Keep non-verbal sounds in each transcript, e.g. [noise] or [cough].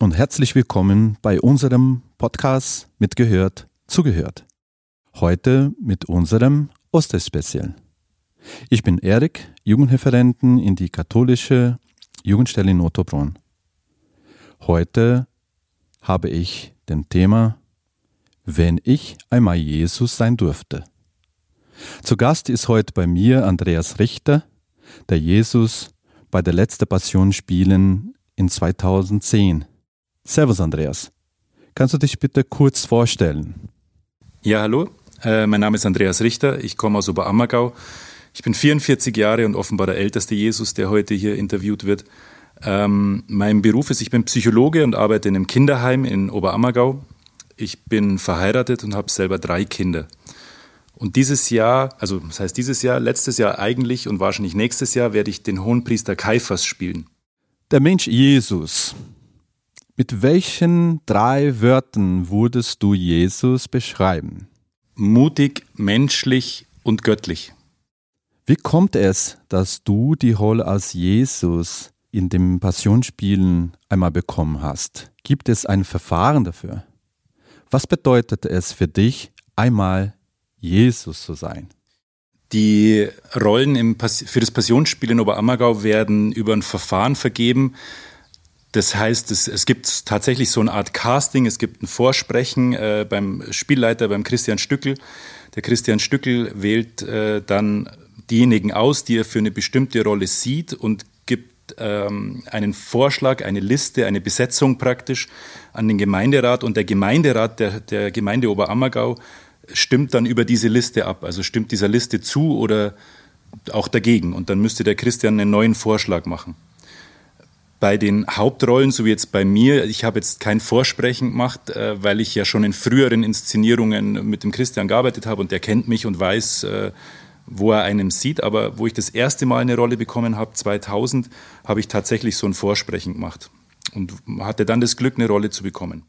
und herzlich willkommen bei unserem Podcast Mitgehört, zugehört. Heute mit unserem Osterspecial. Ich bin Erik, Jugendreferenten in die katholische Jugendstelle in Ottobrunn. Heute habe ich den Thema Wenn ich einmal Jesus sein durfte. Zu Gast ist heute bei mir Andreas Richter, der Jesus bei der letzten Passion spielen in 2010 Servus Andreas. Kannst du dich bitte kurz vorstellen? Ja, hallo. Äh, mein Name ist Andreas Richter. Ich komme aus Oberammergau. Ich bin 44 Jahre und offenbar der älteste Jesus, der heute hier interviewt wird. Ähm, mein Beruf ist, ich bin Psychologe und arbeite in einem Kinderheim in Oberammergau. Ich bin verheiratet und habe selber drei Kinder. Und dieses Jahr, also das heißt dieses Jahr, letztes Jahr eigentlich und wahrscheinlich nächstes Jahr werde ich den Hohenpriester Kaiphas spielen. Der Mensch Jesus, mit welchen drei Wörtern würdest du Jesus beschreiben? Mutig, menschlich und göttlich. Wie kommt es, dass du die Rolle als Jesus in dem Passionsspielen einmal bekommen hast? Gibt es ein Verfahren dafür? Was bedeutet es für dich, einmal Jesus zu sein? Die Rollen für das Passionsspiel in Oberammergau werden über ein Verfahren vergeben, das heißt, es, es gibt tatsächlich so eine Art Casting, es gibt ein Vorsprechen äh, beim Spielleiter, beim Christian Stückel. Der Christian Stückel wählt äh, dann diejenigen aus, die er für eine bestimmte Rolle sieht und gibt ähm, einen Vorschlag, eine Liste, eine Besetzung praktisch an den Gemeinderat. Und der Gemeinderat der, der Gemeinde Oberammergau stimmt dann über diese Liste ab, also stimmt dieser Liste zu oder auch dagegen. Und dann müsste der Christian einen neuen Vorschlag machen bei den Hauptrollen, so wie jetzt bei mir, ich habe jetzt kein Vorsprechen gemacht, äh, weil ich ja schon in früheren Inszenierungen mit dem Christian gearbeitet habe und der kennt mich und weiß, äh, wo er einen sieht. Aber wo ich das erste Mal eine Rolle bekommen habe, 2000, habe ich tatsächlich so ein Vorsprechen gemacht und hatte dann das Glück, eine Rolle zu bekommen.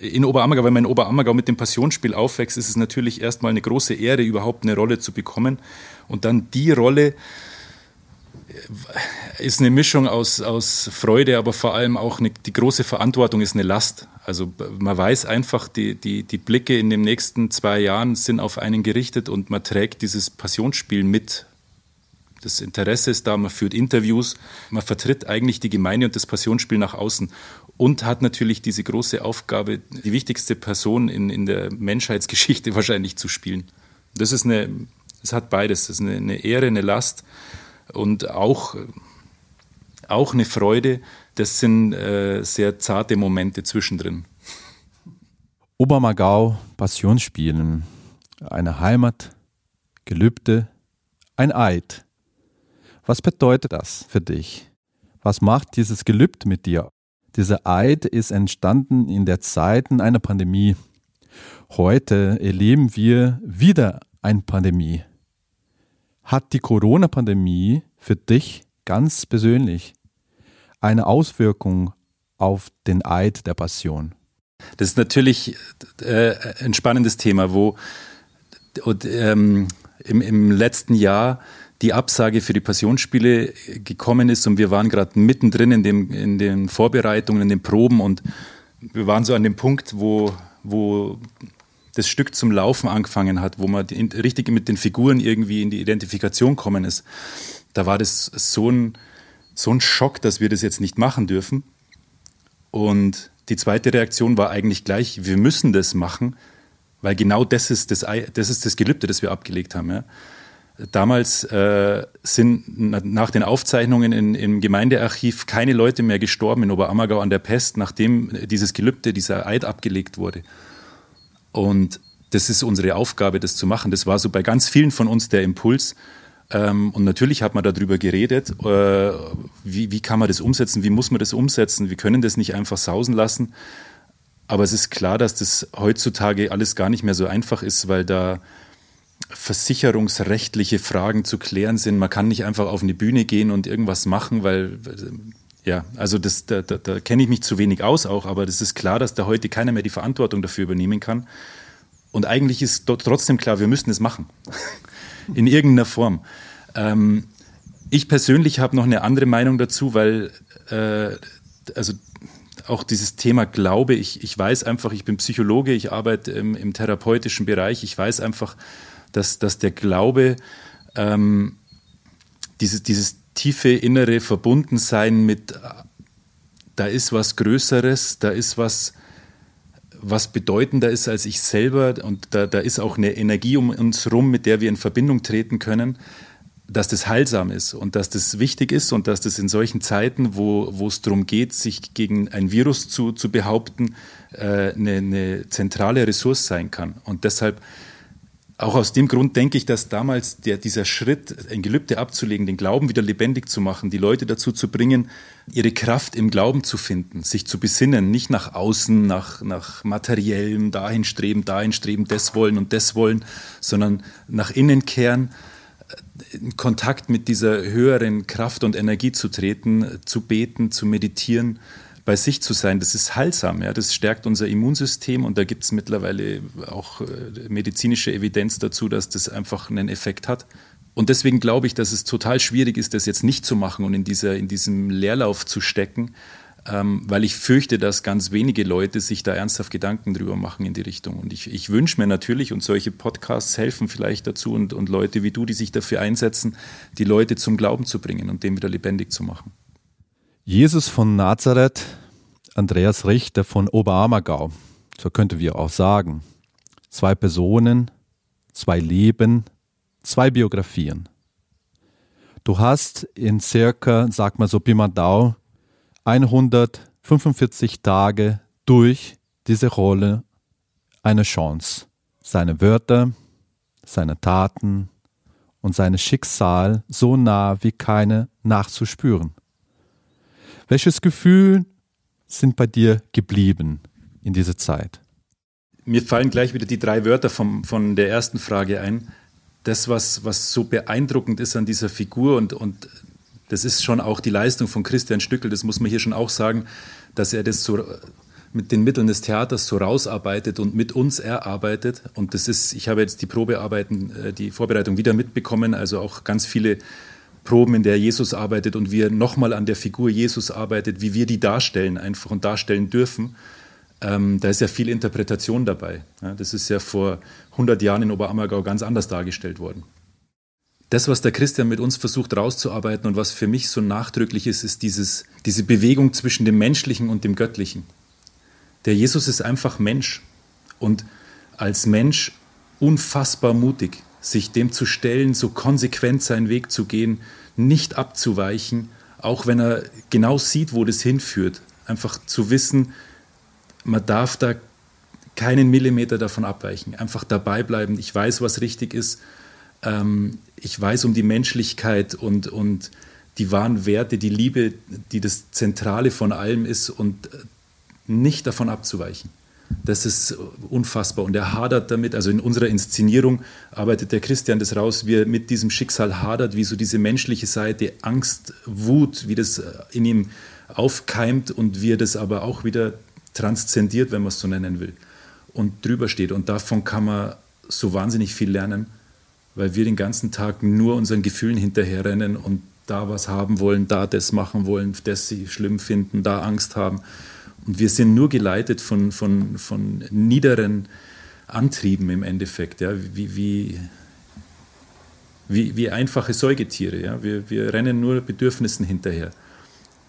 In Oberammergau, wenn man in Oberammergau mit dem Passionsspiel aufwächst, ist es natürlich erstmal eine große Ehre, überhaupt eine Rolle zu bekommen. Und dann die Rolle, ist eine Mischung aus, aus Freude, aber vor allem auch eine, die große Verantwortung ist eine Last. Also man weiß einfach, die, die, die Blicke in den nächsten zwei Jahren sind auf einen gerichtet und man trägt dieses Passionsspiel mit. Das Interesse ist da, man führt Interviews, man vertritt eigentlich die Gemeinde und das Passionsspiel nach außen und hat natürlich diese große Aufgabe, die wichtigste Person in, in der Menschheitsgeschichte [laughs] wahrscheinlich zu spielen. Das ist eine, das hat beides. Das ist eine, eine Ehre, eine Last und auch, auch eine Freude. Das sind äh, sehr zarte Momente zwischendrin. Obermagau, Passionsspielen, eine Heimat, Gelübde, ein Eid. Was bedeutet das für dich? Was macht dieses Gelübde mit dir? Dieser Eid ist entstanden in der Zeit einer Pandemie. Heute erleben wir wieder eine Pandemie. Hat die Corona-Pandemie für dich ganz persönlich eine Auswirkung auf den Eid der Passion? Das ist natürlich äh, ein spannendes Thema, wo und, ähm, im, im letzten Jahr die Absage für die Passionsspiele gekommen ist und wir waren gerade mittendrin in, dem, in den Vorbereitungen, in den Proben und wir waren so an dem Punkt, wo, wo das Stück zum Laufen angefangen hat, wo man richtig mit den Figuren irgendwie in die Identifikation kommen ist, da war das so ein, so ein Schock, dass wir das jetzt nicht machen dürfen. Und die zweite Reaktion war eigentlich gleich, wir müssen das machen, weil genau das ist das, das, ist das Gelübde, das wir abgelegt haben. Ja. Damals äh, sind nach den Aufzeichnungen in, im Gemeindearchiv keine Leute mehr gestorben in Oberammergau an der Pest, nachdem dieses Gelübde, dieser Eid abgelegt wurde. Und das ist unsere Aufgabe, das zu machen. Das war so bei ganz vielen von uns der Impuls. Ähm, und natürlich hat man darüber geredet, äh, wie, wie kann man das umsetzen, wie muss man das umsetzen, wir können das nicht einfach sausen lassen. Aber es ist klar, dass das heutzutage alles gar nicht mehr so einfach ist, weil da versicherungsrechtliche Fragen zu klären sind. Man kann nicht einfach auf eine Bühne gehen und irgendwas machen, weil ja, also das, da, da, da kenne ich mich zu wenig aus auch, aber das ist klar, dass da heute keiner mehr die Verantwortung dafür übernehmen kann. Und eigentlich ist trotzdem klar, wir müssen es machen. [laughs] In irgendeiner Form. Ähm, ich persönlich habe noch eine andere Meinung dazu, weil äh, also auch dieses Thema Glaube, ich, ich weiß einfach, ich bin Psychologe, ich arbeite im, im therapeutischen Bereich, ich weiß einfach, dass, dass der Glaube, ähm, dieses, dieses tiefe innere Verbundensein mit, da ist was Größeres, da ist was, was bedeutender ist als ich selber und da, da ist auch eine Energie um uns rum, mit der wir in Verbindung treten können, dass das heilsam ist und dass das wichtig ist und dass das in solchen Zeiten, wo, es darum geht, sich gegen ein Virus zu, zu behaupten, äh, eine, eine zentrale Ressource sein kann. Und deshalb auch aus dem Grund denke ich, dass damals der, dieser Schritt, ein Gelübde abzulegen, den Glauben wieder lebendig zu machen, die Leute dazu zu bringen, ihre Kraft im Glauben zu finden, sich zu besinnen, nicht nach außen, nach, nach materiellem, dahin streben, dahin streben, das wollen und das wollen, sondern nach innen kehren, in Kontakt mit dieser höheren Kraft und Energie zu treten, zu beten, zu meditieren bei sich zu sein, das ist heilsam. Ja? Das stärkt unser Immunsystem und da gibt es mittlerweile auch äh, medizinische Evidenz dazu, dass das einfach einen Effekt hat. Und deswegen glaube ich, dass es total schwierig ist, das jetzt nicht zu machen und in, dieser, in diesem Leerlauf zu stecken, ähm, weil ich fürchte, dass ganz wenige Leute sich da ernsthaft Gedanken drüber machen in die Richtung. Und ich, ich wünsche mir natürlich, und solche Podcasts helfen vielleicht dazu und, und Leute wie du, die sich dafür einsetzen, die Leute zum Glauben zu bringen und dem wieder lebendig zu machen. Jesus von Nazareth, Andreas Richter von Oberammergau. So könnten wir auch sagen. Zwei Personen, zwei Leben, zwei Biografien. Du hast in circa, sag mal so Pimandau, 145 Tage durch diese Rolle eine Chance, seine Wörter, seine Taten und sein Schicksal so nah wie keine nachzuspüren. Welches Gefühl sind bei dir geblieben in dieser Zeit? Mir fallen gleich wieder die drei Wörter vom, von der ersten Frage ein. Das, was, was so beeindruckend ist an dieser Figur und, und das ist schon auch die Leistung von Christian Stückel, das muss man hier schon auch sagen, dass er das so mit den Mitteln des Theaters so rausarbeitet und mit uns erarbeitet. Und das ist, ich habe jetzt die Probearbeiten, äh, die Vorbereitung wieder mitbekommen, also auch ganz viele Proben, in der Jesus arbeitet und wie er nochmal an der Figur Jesus arbeitet, wie wir die darstellen einfach und darstellen dürfen. Ähm, da ist ja viel Interpretation dabei. Ja, das ist ja vor 100 Jahren in Oberammergau ganz anders dargestellt worden. Das, was der Christian mit uns versucht rauszuarbeiten und was für mich so nachdrücklich ist, ist dieses, diese Bewegung zwischen dem Menschlichen und dem Göttlichen. Der Jesus ist einfach Mensch und als Mensch unfassbar mutig sich dem zu stellen, so konsequent seinen Weg zu gehen, nicht abzuweichen, auch wenn er genau sieht, wo das hinführt. Einfach zu wissen, man darf da keinen Millimeter davon abweichen. Einfach dabei bleiben. Ich weiß, was richtig ist. Ähm, ich weiß um die Menschlichkeit und, und die wahren Werte, die Liebe, die das Zentrale von allem ist und nicht davon abzuweichen. Das ist unfassbar. Und er hadert damit, also in unserer Inszenierung arbeitet der Christian das raus, wie er mit diesem Schicksal hadert, wie so diese menschliche Seite, Angst, Wut, wie das in ihm aufkeimt und wie er das aber auch wieder transzendiert, wenn man es so nennen will, und drüber steht. Und davon kann man so wahnsinnig viel lernen, weil wir den ganzen Tag nur unseren Gefühlen hinterherrennen und da was haben wollen, da das machen wollen, das sie schlimm finden, da Angst haben. Und wir sind nur geleitet von, von, von niederen Antrieben im Endeffekt, ja, wie, wie, wie, wie einfache Säugetiere. Ja. Wir, wir rennen nur Bedürfnissen hinterher.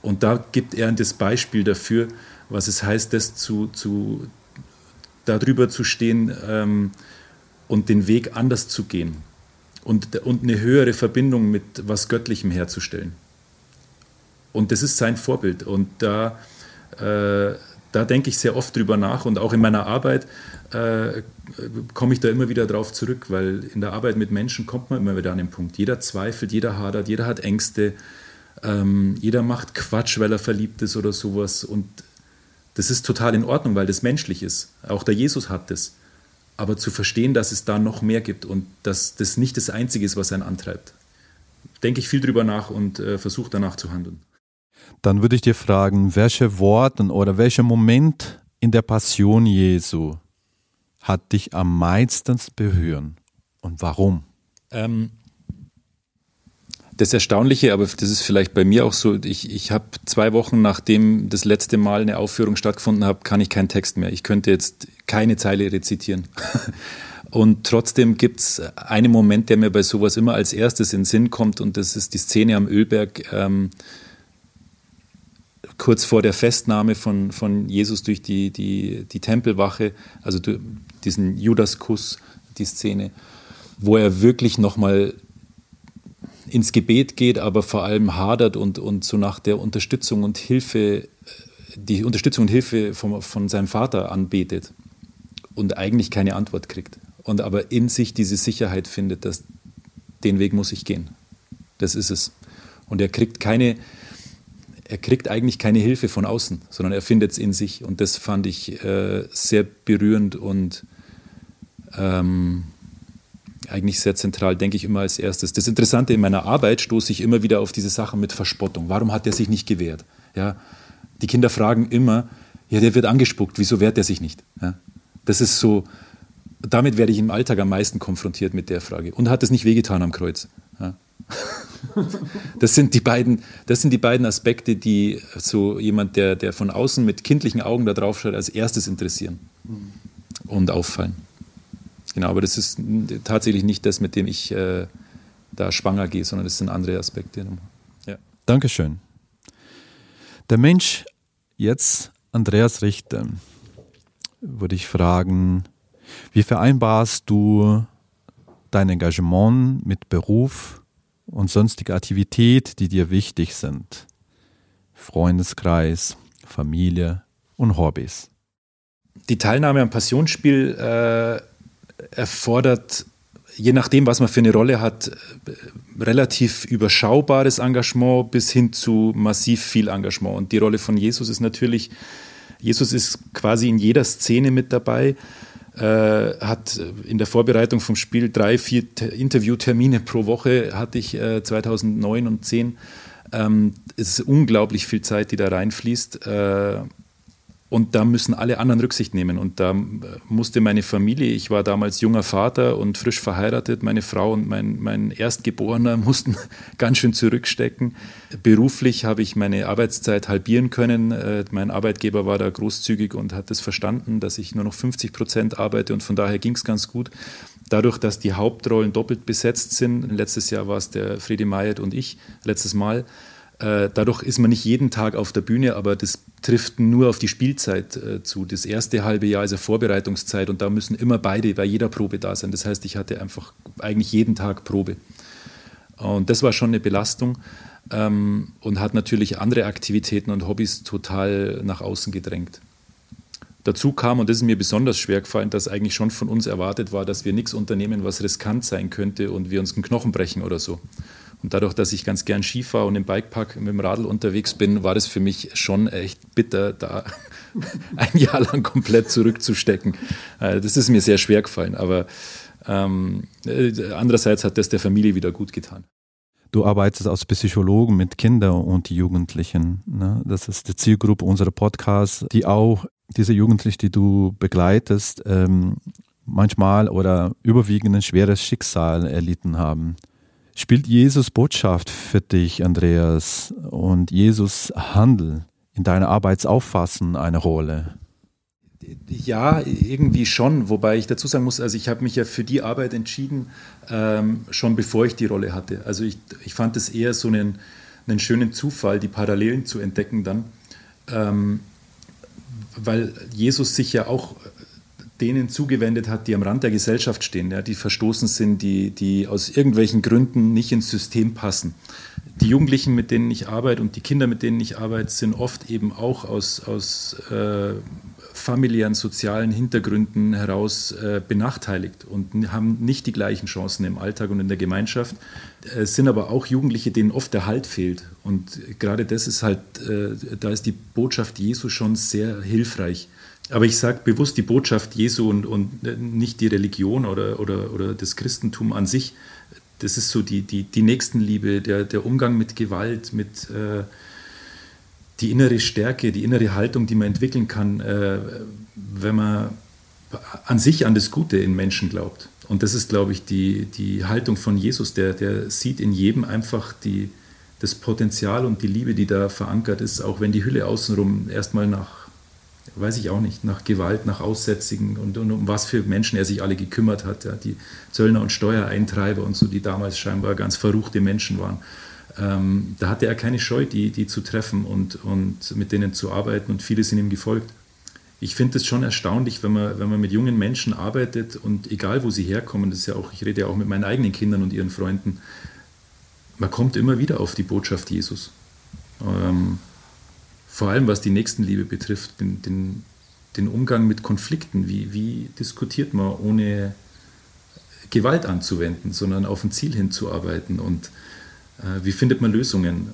Und da gibt er das Beispiel dafür, was es heißt, das zu, zu, darüber zu stehen ähm, und den Weg anders zu gehen und, und eine höhere Verbindung mit was Göttlichem herzustellen. Und das ist sein Vorbild. Und da äh, da denke ich sehr oft drüber nach und auch in meiner Arbeit äh, komme ich da immer wieder drauf zurück, weil in der Arbeit mit Menschen kommt man immer wieder an den Punkt. Jeder zweifelt, jeder hadert, jeder hat Ängste, ähm, jeder macht Quatsch, weil er verliebt ist oder sowas. Und Das ist total in Ordnung, weil das menschlich ist. Auch der Jesus hat das. Aber zu verstehen, dass es da noch mehr gibt und dass das nicht das Einzige ist, was einen antreibt. Denke ich viel drüber nach und äh, versuche danach zu handeln. Dann würde ich dir fragen, welche Worte oder welcher Moment in der Passion Jesu hat dich am meisten berühren und warum? Ähm, das Erstaunliche, aber das ist vielleicht bei mir auch so, ich, ich habe zwei Wochen nachdem das letzte Mal eine Aufführung stattgefunden hat, kann ich keinen Text mehr. Ich könnte jetzt keine Zeile rezitieren. [laughs] Und trotzdem gibt es einen Moment, der mir bei sowas immer als erstes in den Sinn kommt, und das ist die Szene am Ölberg, ähm, kurz vor der Festnahme von, von Jesus durch die, die, die Tempelwache, also diesen Judaskuss, die Szene, wo er wirklich nochmal ins Gebet geht, aber vor allem hadert und, und so nach der Unterstützung und Hilfe, die Unterstützung und Hilfe vom, von seinem Vater anbetet und eigentlich keine Antwort kriegt. Und aber in sich diese Sicherheit findet, dass den Weg muss ich gehen. Das ist es. Und er kriegt keine, er kriegt eigentlich keine Hilfe von außen, sondern er findet es in sich. Und das fand ich äh, sehr berührend und ähm, eigentlich sehr zentral, denke ich immer als erstes. Das Interessante in meiner Arbeit stoße ich immer wieder auf diese Sachen mit Verspottung. Warum hat er sich nicht gewehrt? Ja, die Kinder fragen immer, ja, der wird angespuckt, wieso wehrt er sich nicht? Ja, das ist so, damit werde ich im Alltag am meisten konfrontiert mit der Frage. Und hat es nicht wehgetan am Kreuz? Ja. [laughs] Das sind die beiden, das sind die beiden Aspekte, die so jemand, der, der von außen mit kindlichen Augen da drauf schaut, als erstes interessieren und auffallen. Genau, aber das ist tatsächlich nicht das, mit dem ich äh, da schwanger gehe, sondern das sind andere Aspekte. Ja. Dankeschön. Der Mensch, jetzt Andreas Richter, würde ich fragen, wie vereinbarst du dein Engagement mit Beruf und sonstige Aktivität, die dir wichtig sind? Freundeskreis, Familie und Hobbys. Die Teilnahme am Passionsspiel äh, erfordert, je nachdem, was man für eine Rolle hat, relativ überschaubares Engagement bis hin zu massiv viel Engagement. Und die Rolle von Jesus ist natürlich, Jesus ist quasi in jeder Szene mit dabei. Äh, hat in der Vorbereitung vom Spiel drei, vier Interviewtermine pro Woche hatte ich äh, 2009 und 10. Ähm, es ist unglaublich viel Zeit, die da reinfließt. Äh, und da müssen alle anderen Rücksicht nehmen. Und da musste meine Familie, ich war damals junger Vater und frisch verheiratet, meine Frau und mein, mein Erstgeborener [laughs] mussten ganz schön zurückstecken. Beruflich habe ich meine Arbeitszeit halbieren können. Äh, mein Arbeitgeber war da großzügig und hat es das verstanden, dass ich nur noch 50 Prozent arbeite und von daher ging es ganz gut. Dadurch, dass die Hauptrollen doppelt besetzt sind, letztes Jahr war es der Fredi Mayet und ich, letztes Mal, äh, dadurch ist man nicht jeden Tag auf der Bühne, aber das trifft nur auf die Spielzeit äh, zu. Das erste halbe Jahr ist ja Vorbereitungszeit und da müssen immer beide bei jeder Probe da sein. Das heißt, ich hatte einfach eigentlich jeden Tag Probe. Und das war schon eine Belastung ähm, und hat natürlich andere Aktivitäten und Hobbys total nach außen gedrängt. Dazu kam, und das ist mir besonders schwer gefallen, dass eigentlich schon von uns erwartet war, dass wir nichts unternehmen, was riskant sein könnte und wir uns einen Knochen brechen oder so. Und dadurch, dass ich ganz gern Ski fahre und im Bikepark mit dem Radl unterwegs bin, war das für mich schon echt bitter, da [laughs] ein Jahr lang komplett zurückzustecken. Äh, das ist mir sehr schwer gefallen, aber ähm, äh, andererseits hat das der Familie wieder gut getan. Du arbeitest als Psychologen mit Kindern und Jugendlichen. Ne? Das ist die Zielgruppe unserer Podcasts, die auch diese Jugendlichen, die du begleitest, ähm, manchmal oder überwiegend ein schweres Schicksal erlitten haben. Spielt Jesus Botschaft für dich, Andreas, und Jesus Handel in deiner Arbeitsauffassen eine Rolle? Ja, irgendwie schon, wobei ich dazu sagen muss, also ich habe mich ja für die Arbeit entschieden, ähm, schon bevor ich die Rolle hatte. Also ich, ich fand es eher so einen, einen schönen Zufall, die Parallelen zu entdecken dann, ähm, weil Jesus sich ja auch denen zugewendet hat, die am Rand der Gesellschaft stehen, ja, die verstoßen sind, die, die aus irgendwelchen Gründen nicht ins System passen. Die Jugendlichen, mit denen ich arbeite und die Kinder, mit denen ich arbeite, sind oft eben auch aus, aus äh, familiären, sozialen Hintergründen heraus äh, benachteiligt und haben nicht die gleichen Chancen im Alltag und in der Gemeinschaft. Es sind aber auch Jugendliche, denen oft der Halt fehlt. Und gerade das ist halt, äh, da ist die Botschaft Jesu schon sehr hilfreich. Aber ich sage bewusst die Botschaft Jesu und, und nicht die Religion oder, oder, oder das Christentum an sich. Das ist so die, die, die Nächstenliebe, der, der Umgang mit Gewalt, mit äh, die innere Stärke, die innere Haltung, die man entwickeln kann, äh, wenn man an sich an das Gute in Menschen glaubt. Und das ist, glaube ich, die, die Haltung von Jesus, der, der sieht in jedem einfach die, das Potenzial und die Liebe, die da verankert ist, auch wenn die Hülle außenrum erstmal nach, weiß ich auch nicht, nach Gewalt, nach Aussätzigen und, und um was für Menschen er sich alle gekümmert hat. Ja, die Zöllner und Steuereintreiber und so, die damals scheinbar ganz verruchte Menschen waren ähm, da hatte er keine Scheu, die, die zu treffen und, und mit denen zu arbeiten und viele sind ihm gefolgt. Ich finde es schon erstaunlich, wenn man, wenn man mit jungen Menschen arbeitet und egal wo sie herkommen, das ist ja auch, ich rede ja auch mit meinen eigenen Kindern und ihren Freunden, man kommt immer wieder auf die Botschaft Jesus. Ähm, vor allem was die Nächstenliebe betrifft, den, den, den Umgang mit Konflikten. Wie, wie diskutiert man ohne Gewalt anzuwenden, sondern auf ein Ziel hinzuarbeiten und äh, wie findet man Lösungen?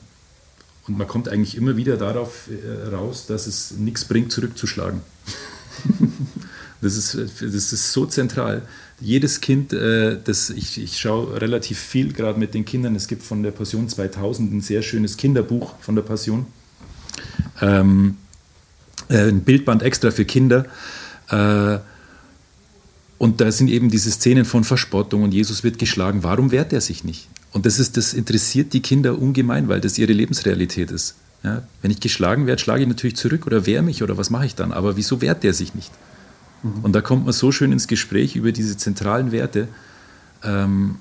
Und man kommt eigentlich immer wieder darauf äh, raus, dass es nichts bringt, zurückzuschlagen. [laughs] das, ist, das ist so zentral. Jedes Kind, äh, das, ich, ich schaue relativ viel gerade mit den Kindern, es gibt von der Passion 2000 ein sehr schönes Kinderbuch von der Passion. Ähm, ein Bildband extra für Kinder. und da sind eben diese Szenen von Verspottung und Jesus wird geschlagen. Warum wehrt er sich nicht? Und das, ist, das interessiert die Kinder ungemein, weil das ihre Lebensrealität ist. Ja, wenn ich geschlagen werde, schlage ich natürlich zurück oder wehre mich oder was mache ich dann? Aber wieso wehrt der sich nicht? Mhm. Und da kommt man so schön ins Gespräch über diese zentralen Werte ähm,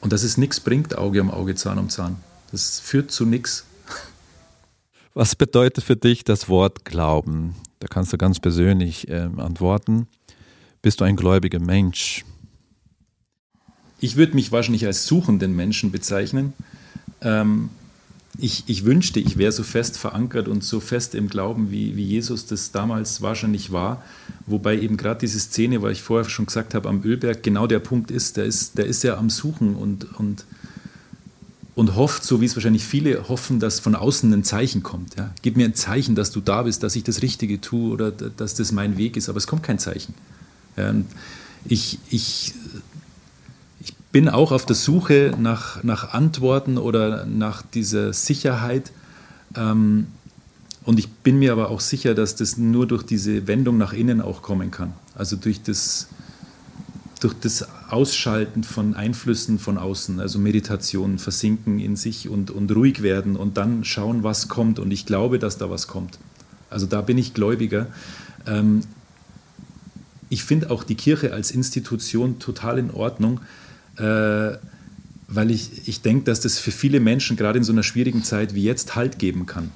und dass es nichts bringt, Auge um Auge, Zahn um Zahn. Das führt zu nichts. Was bedeutet für dich das Wort Glauben? Da kannst du ganz persönlich äh, antworten. Bist du ein gläubiger Mensch? Ich würde mich wahrscheinlich als suchenden Menschen bezeichnen. Ähm, ich, ich, wünschte, ich wäre so fest verankert und so fest im Glauben, wie, wie Jesus das damals wahrscheinlich war. Wobei eben gerade diese Szene, weil ich vorher schon gesagt habe, am Ölberg genau der Punkt ist, der ist, der ist ja am Suchen und, und, und hofft, so wie es wahrscheinlich viele hoffen, dass von außen ein Zeichen kommt. Ja. Gib mir ein Zeichen, dass du da bist, dass ich das Richtige tue oder dass das mein Weg ist, aber es kommt kein Zeichen. Ja, ich, ich bin auch auf der Suche nach, nach Antworten oder nach dieser Sicherheit. Ähm, und ich bin mir aber auch sicher, dass das nur durch diese Wendung nach innen auch kommen kann. Also durch das, durch das Ausschalten von Einflüssen von außen, also Meditation, versinken in sich und, und ruhig werden und dann schauen, was kommt. Und ich glaube, dass da was kommt. Also da bin ich Gläubiger. Ähm, ich finde auch die Kirche als Institution total in Ordnung äh, weil ich, ich denke, dass das für viele Menschen gerade in so einer schwierigen Zeit wie jetzt Halt geben kann.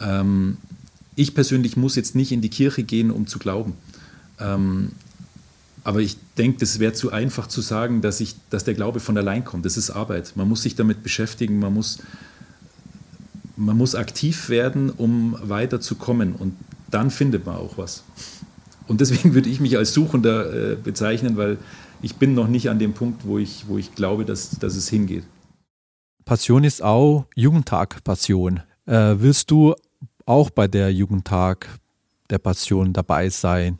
Ähm, ich persönlich muss jetzt nicht in die Kirche gehen, um zu glauben. Ähm, aber ich denke, das wäre zu einfach zu sagen, dass, ich, dass der Glaube von allein kommt. Das ist Arbeit. Man muss sich damit beschäftigen, man muss, man muss aktiv werden, um weiterzukommen. Und dann findet man auch was. Und deswegen würde ich mich als Suchender äh, bezeichnen, weil ich bin noch nicht an dem Punkt, wo ich, wo ich glaube, dass, dass es hingeht. Passion ist auch Jugendtag-Passion. Äh, willst du auch bei der Jugendtag der Passion dabei sein?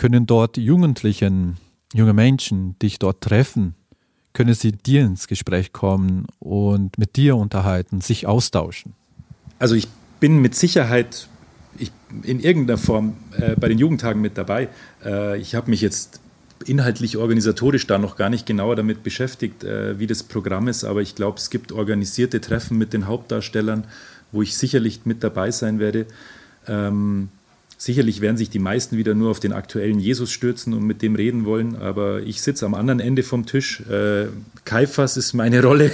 Können dort Jugendlichen, junge Menschen dich dort treffen? Können sie dir ins Gespräch kommen und mit dir unterhalten, sich austauschen? Also ich bin mit Sicherheit ich, in irgendeiner Form äh, bei den Jugendtagen mit dabei. Äh, ich habe mich jetzt inhaltlich organisatorisch da noch gar nicht genauer damit beschäftigt, äh, wie das Programm ist, aber ich glaube, es gibt organisierte Treffen mit den Hauptdarstellern, wo ich sicherlich mit dabei sein werde. Ähm, sicherlich werden sich die meisten wieder nur auf den aktuellen Jesus stürzen und mit dem reden wollen, aber ich sitze am anderen Ende vom Tisch. Äh, Kaiphas ist meine Rolle,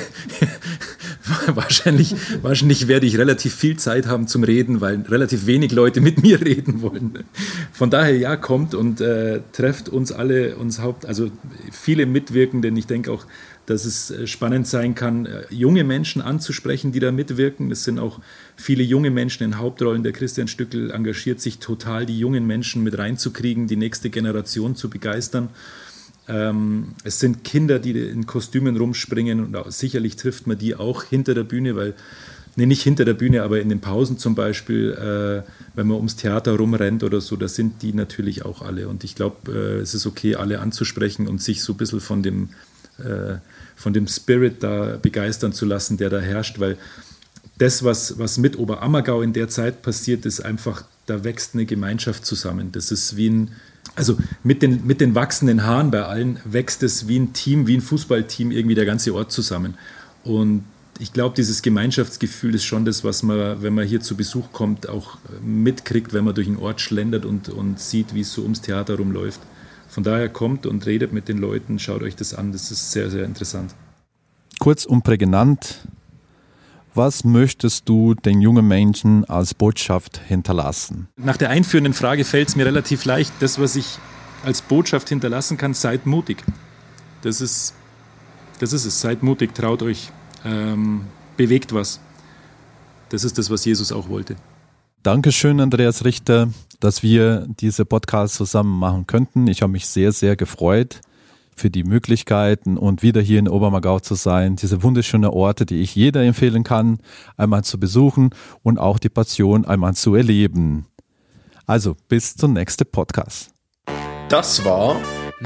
[laughs] wahrscheinlich, wahrscheinlich werde ich relativ viel Zeit haben zum Reden, weil relativ wenig Leute mit mir reden wollen. Von daher ja, kommt und äh, trefft uns alle, uns Haupt, also viele Mitwirkenden. Ich denke auch, dass es äh, spannend sein kann, äh, junge Menschen anzusprechen, die da mitwirken. Es sind auch viele junge Menschen in Hauptrollen. Der Christian Stückel engagiert sich total, die jungen Menschen mit reinzukriegen, die nächste Generation zu begeistern. Ähm, es sind Kinder, die in Kostümen rumspringen und sicherlich trifft man die auch hinter der Bühne, weil, nee, nicht hinter der Bühne, aber in den Pausen zum Beispiel, äh, wenn man ums Theater rumrennt oder so, da sind die natürlich auch alle. Und ich glaube, es ist okay, alle anzusprechen und sich so ein bisschen von dem, äh, von dem Spirit da begeistern zu lassen, der da herrscht, weil das, was, was mit Oberammergau in der Zeit passiert, ist einfach, da wächst eine Gemeinschaft zusammen. Das ist wie ein, also mit den, mit den wachsenden Haaren bei allen wächst es wie ein Team, wie ein Fußballteam irgendwie der ganze Ort zusammen. Und ich glaube, dieses Gemeinschaftsgefühl ist schon das, was man, wenn man hier zu Besuch kommt, auch mitkriegt, wenn man durch den Ort schlendert und, und sieht, wie es so ums Theater rumläuft. Von daher kommt und redet mit den Leuten, schaut euch das an, das ist sehr, sehr interessant. Kurz und prägnant, was möchtest du den jungen Menschen als Botschaft hinterlassen? Nach der einführenden Frage fällt es mir relativ leicht. Das, was ich als Botschaft hinterlassen kann, seid mutig. Das ist, das ist es. Seid mutig, traut euch, ähm, bewegt was. Das ist das, was Jesus auch wollte. Dankeschön, Andreas Richter, dass wir diese Podcast zusammen machen könnten. Ich habe mich sehr, sehr gefreut für die Möglichkeiten und wieder hier in Obermagau zu sein. Diese wunderschönen Orte, die ich jeder empfehlen kann, einmal zu besuchen und auch die Passion einmal zu erleben. Also bis zum nächsten Podcast. Das war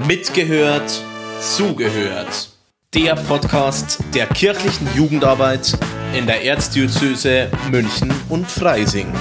Mitgehört, Zugehört. Der Podcast der kirchlichen Jugendarbeit in der Erzdiözese München und Freising.